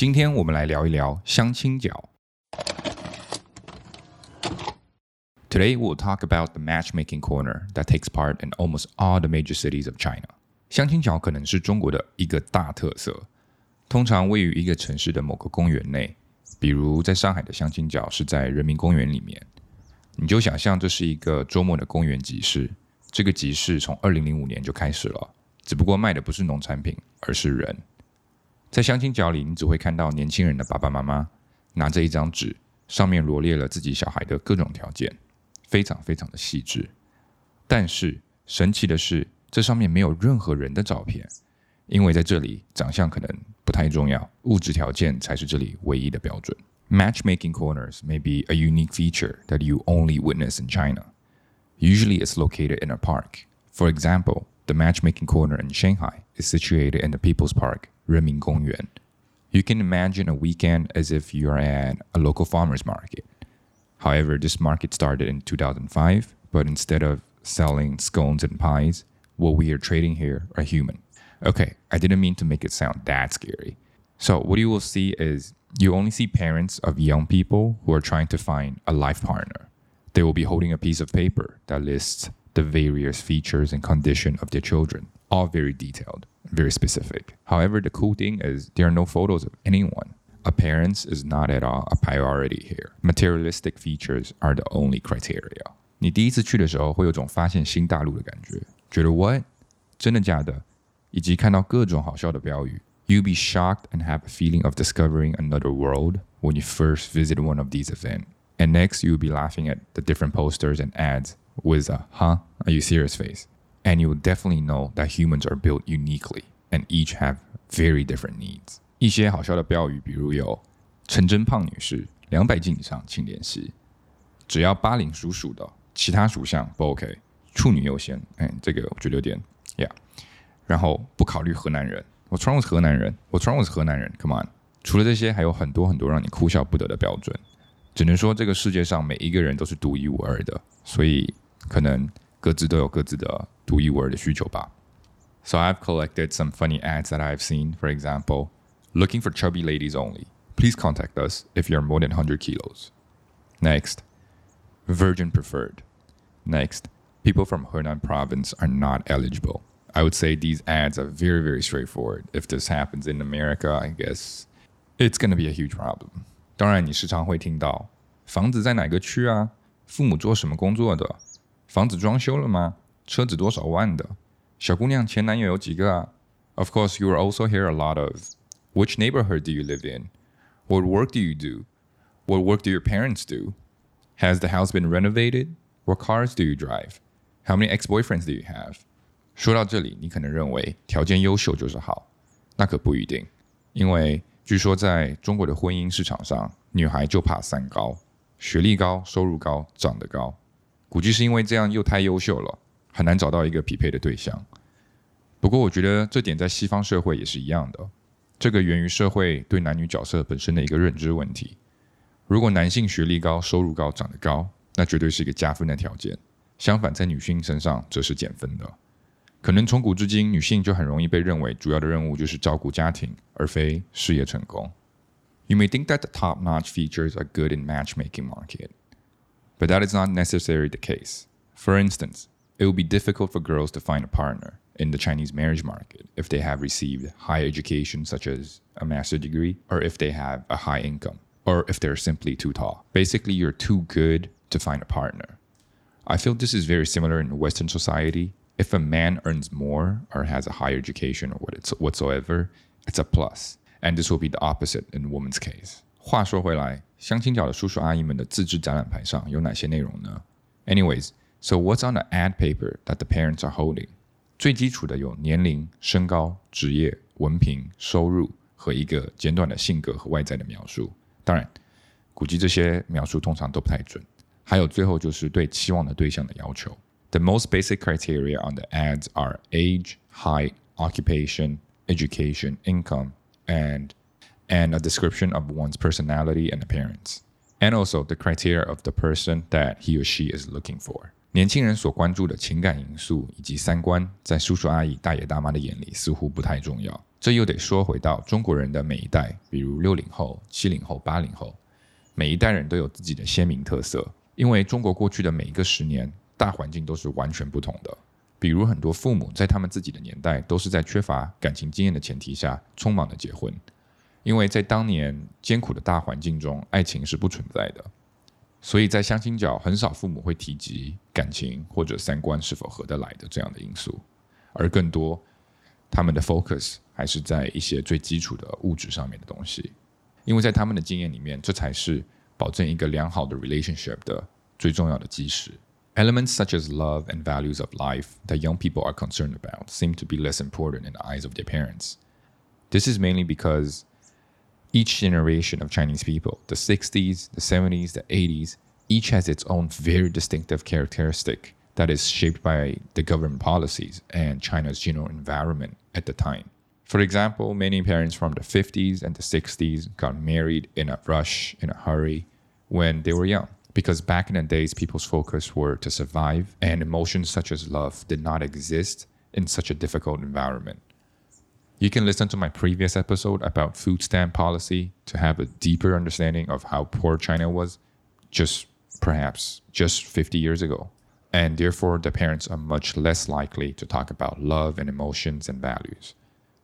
今天我们来聊一聊相亲角。Today we'll talk about the matchmaking corner that takes part in almost all the major cities of China。相亲角可能是中国的一个大特色，通常位于一个城市的某个公园内，比如在上海的相亲角是在人民公园里面。你就想象这是一个周末的公园集市。这个集市从二零零五年就开始了，只不过卖的不是农产品，而是人。在相亲角里，你只会看到年轻人的爸爸妈妈拿着一张纸，上面罗列了自己小孩的各种条件，非常非常的细致。但是神奇的是，这上面没有任何人的照片，因为在这里长相可能不太重要，物质条件才是这里唯一的标准。Matchmaking corners may be a unique feature that you only witness in China. Usually, it's located in a park. For example, the matchmaking corner in Shanghai is situated in the People's Park, Renmin. You can imagine a weekend as if you are at a local farmer's market. However, this market started in 2005, but instead of selling scones and pies, what we are trading here are human. Okay, I didn't mean to make it sound that scary. So, what you will see is you only see parents of young people who are trying to find a life partner. They will be holding a piece of paper that lists the various features and condition of their children, all very detailed, very specific. However, the cool thing is there are no photos of anyone. Appearance is not at all a priority here. Materialistic features are the only criteria. 你第一次去的时候，会有种发现新大陆的感觉，觉得 what 真的假的，以及看到各种好笑的标语。You'll be shocked and have a feeling of discovering another world when you first visit one of these events. And next, you'll be laughing at the different posters and ads with a huh? Are you serious face? And you will definitely know that humans are built uniquely And each have very different needs. 一些好笑的标语，比如有“陈真胖女士两百斤以上请联系”，只要八零属鼠的，其他属相不 OK，处女优先。哎，这个我觉得有点，Yeah。然后不考虑河南人，What's wrong with 河南人？What's wrong with 河南人？Come on！除了这些，还有很多很多让你哭笑不得的标准。只能说这个世界上每一个人都是独一无二的，所以可能各自都有各自的独一无二的需求吧。So I've collected some funny ads that I've seen, for example, looking for chubby ladies only. Please contact us if you're more than 100 kilos. Next, virgin preferred. Next, people from Henan province are not eligible. I would say these ads are very, very straightforward. If this happens in America, I guess it's going to be a huge problem. 当然，你时常会听到房子在哪个区啊？父母做什么工作的？房子装修了吗？车子多少万的？小姑娘前男友有几个啊？Of course, you will also hear a lot of which neighborhood do you live in? What work do you do? What work do your parents do? Has the house been renovated? What cars do you drive? How many ex-boyfriends do you have? 说到这里，你可能认为条件优秀就是好，那可不一定，因为据说，在中国的婚姻市场上，女孩就怕三高：学历高、收入高、长得高。估计是因为这样又太优秀了， 很难找到一个匹配的对象。不过，我觉得这点在西方社会也是一样的。这个源于社会对男女角色本身的一个认知问题。如果男性学历高、收入高、长得高，那绝对是一个加分的条件；相反，在女性身上则是减分的。可能从古至今，女性就很容易被认为主要的任务就是照顾家庭，而非事业成功。You may think that the top-notch features are good in matchmaking market, but that is not necessarily the case. For instance, it will be difficult for girls to find a partner in the Chinese marriage market if they have received higher education such as a master's degree or if they have a high income or if they're simply too tall. Basically, you're too good to find a partner. I feel this is very similar in Western society if a man earns more or has a higher education or whatsoever, it's a plus. And this will be the opposite in woman's case. 话说回来，相亲角的叔叔阿姨们的自制展览牌上有哪些内容呢？Anyways, so what's on the ad paper that the parents are holding? 最基础的有年龄、身高、职业、文凭、收入和一个简短的性格和外在的描述。当然，估计这些描述通常都不太准。还有最后就是对期望的对象的要求。the most basic criteria on the ads are age, height, occupation, education, income, and and a description of one's personality and appearance, and also the criteria of the person that he or she is looking for. 年轻人所关注的情感因素以及三观，在叔叔阿姨、大爷大妈的眼里似乎不太重要。这又得说回到中国人的每一代，比如六零后、七零后、八零后，每一代人都有自己的鲜明特色。因为中国过去的每一个十年，大环境都是完全不同的。比如很多父母在他们自己的年代，都是在缺乏感情经验的前提下，匆忙的结婚。因为在当年艰苦的大环境中，爱情是不存在的，所以在相亲角很少父母会提及感情或者三观是否合得来的这样的因素，而更多他们的 focus 还是在一些最基础的物质上面的东西，因为在他们的经验里面，这才是保证一个良好的 relationship 的最重要的基石。Elements such as love and values of life that young people are concerned about seem to be less important in the eyes of their parents. This is mainly because each generation of Chinese people, the 60s, the 70s, the 80s, each has its own very distinctive characteristic that is shaped by the government policies and China's general environment at the time. For example, many parents from the 50s and the 60s got married in a rush, in a hurry, when they were young. Because back in the days, people's focus were to survive, and emotions such as love did not exist in such a difficult environment. You can listen to my previous episode about food stamp policy to have a deeper understanding of how poor China was just perhaps just 50 years ago. And therefore, the parents are much less likely to talk about love and emotions and values.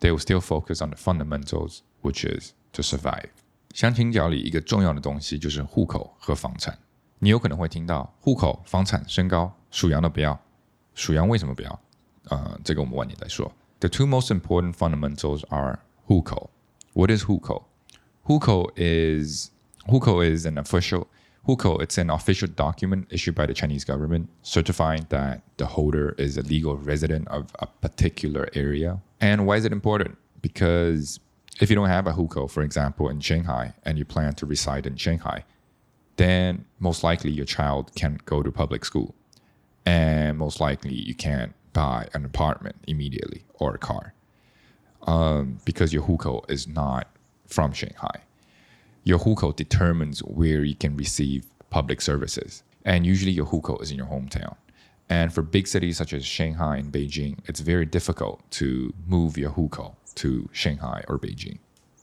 They will still focus on the fundamentals, which is to survive. 相亲角里一个重要的东西就是户口和房产。你有可能会听到户口、房产、身高，属羊的不要。属羊为什么不要？呃，这个我们晚点再说。 the two most important fundamentals are hukou. What is hukou? Hukou is hukou is an official hukou. It's an official document issued by the Chinese government certifying that the holder is a legal resident of a particular area. And why is it important? Because if you don't have a hukou, for example, in Shanghai, and you plan to reside in Shanghai, then most likely your child can't go to public school, and most likely you can't buy an apartment immediately or a car um, because your hukou is not from Shanghai. Your hukou determines where you can receive public services, and usually your hukou is in your hometown. And for big cities such as Shanghai and Beijing, it's very difficult to move your hukou to Shanghai or Beijing.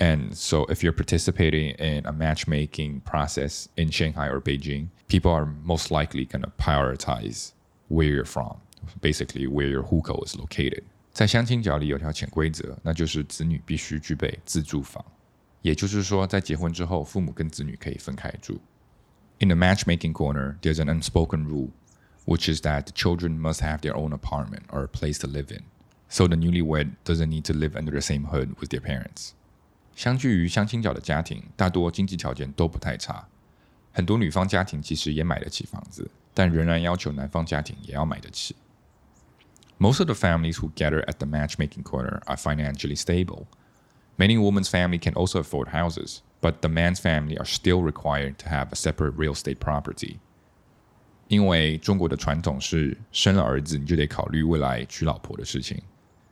And so, if you're participating in a matchmaking process in Shanghai or Beijing, people are most likely going to prioritize where you're from basically where your hukou is located。在相亲角里有条潜规则，那就是子女必须具备自住房，也就是说，在结婚之后，父母跟子女可以分开住。In the matchmaking corner, there's an unspoken rule, which is that the children must have their own apartment or a place to live in, so the newlywed doesn't need to live under the same hood with their parents. 相距于相亲角的家庭，大多经济条件都不太差，很多女方家庭其实也买得起房子，但仍然要求男方家庭也要买得起。 Most of the families who gather at the matchmaking corner are financially stable. Many women's family can also afford houses, but the man's family are still required to have a separate real estate property. 因为中国的传统是生了儿子你就得考虑未来娶老婆的事情，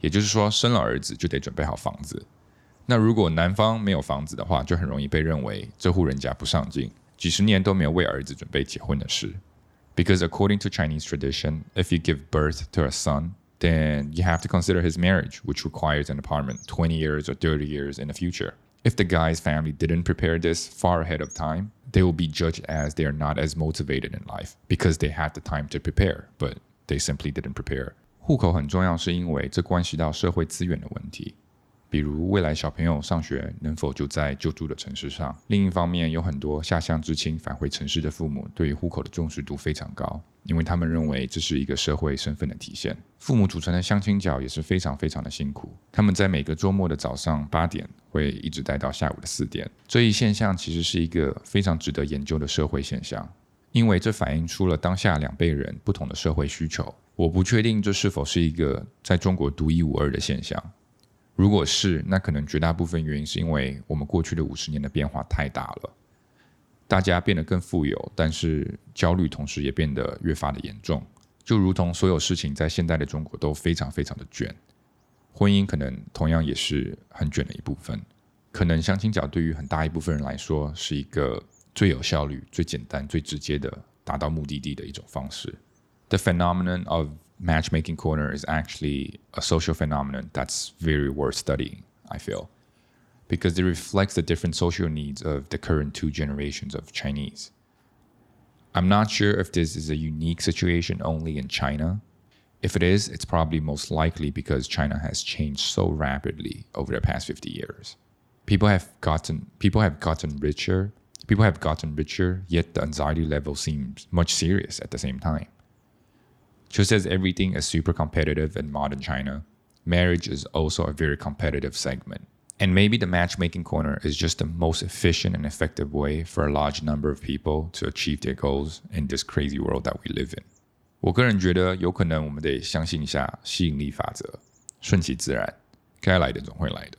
也就是说生了儿子就得准备好房子。那如果男方没有房子的话，就很容易被认为这户人家不上进，几十年都没有为儿子准备结婚的事。because according to Chinese tradition, if you give birth to a son, then you have to consider his marriage, which requires an apartment 20 years or 30 years in the future. If the guy's family didn't prepare this far ahead of time, they will be judged as they are not as motivated in life because they had the time to prepare, but they simply didn't prepare. 户口很重要，是因为这关系到社会资源的问题。 比如未来小朋友上学能否就在就住的城市上？另一方面，有很多下乡知青返回城市的父母，对于户口的重视度非常高，因为他们认为这是一个社会身份的体现。父母组成的相亲角也是非常非常的辛苦，他们在每个周末的早上八点会一直待到下午的四点。这一现象其实是一个非常值得研究的社会现象，因为这反映出了当下两辈人不同的社会需求。我不确定这是否是一个在中国独一无二的现象。如果是，那可能绝大部分原因是因为我们过去的五十年的变化太大了，大家变得更富有，但是焦虑同时也变得越发的严重。就如同所有事情在现代的中国都非常非常的卷，婚姻可能同样也是很卷的一部分。可能相亲角对于很大一部分人来说是一个最有效率、最简单、最直接的达到目的地的一种方式。The phenomenon of matchmaking corner is actually a social phenomenon that's very worth studying. I feel, because it reflects the different social needs of the current two generations of Chinese. I'm not sure if this is a unique situation only in China. If it is, it's probably most likely because China has changed so rapidly over the past 50 years. People have gotten people have gotten richer, people have gotten richer, yet the anxiety level seems much serious at the same time. Just as everything is super competitive in modern China, marriage is also a very competitive segment. And maybe the matchmaking corner is just the most efficient and effective way for a large number of people to achieve their goals in this crazy world that we live in. 我个人觉得，有可能我们得相信一下吸引力法则，顺其自然，该来的总会来的。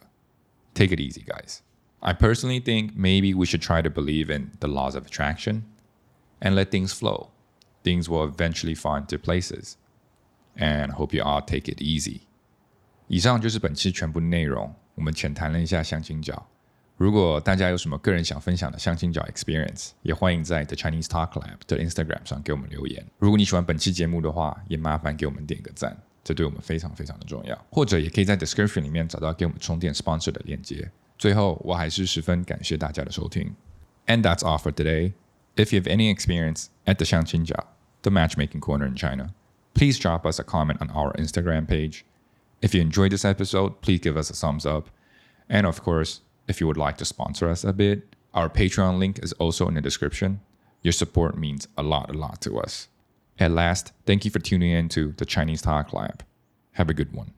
Take it easy, guys. I personally think maybe we should try to believe in the laws of attraction and let things flow. Things will eventually fall into places. And I hope you all take it easy. 以上就是本期全部内容。我们浅谈了一下相亲角。如果大家有什么个人想分享的相亲角 experience，也欢迎在 The Chinese Talk Lab 的 Instagram 上给我们留言。如果你喜欢本期节目的话，也麻烦给我们点个赞，这对我们非常非常的重要。或者也可以在 description 里面找到给我们充电 sponsor 的链接。最后，我还是十分感谢大家的收听。And that's all for today. if you have any experience at the Xiangqinjiao, the matchmaking corner in China, please drop us a comment on our Instagram page. If you enjoyed this episode, please give us a thumbs up. And of course, if you would like to sponsor us a bit, our Patreon link is also in the description. Your support means a lot, a lot to us. At last, thank you for tuning in to the Chinese Talk Lab. Have a good one.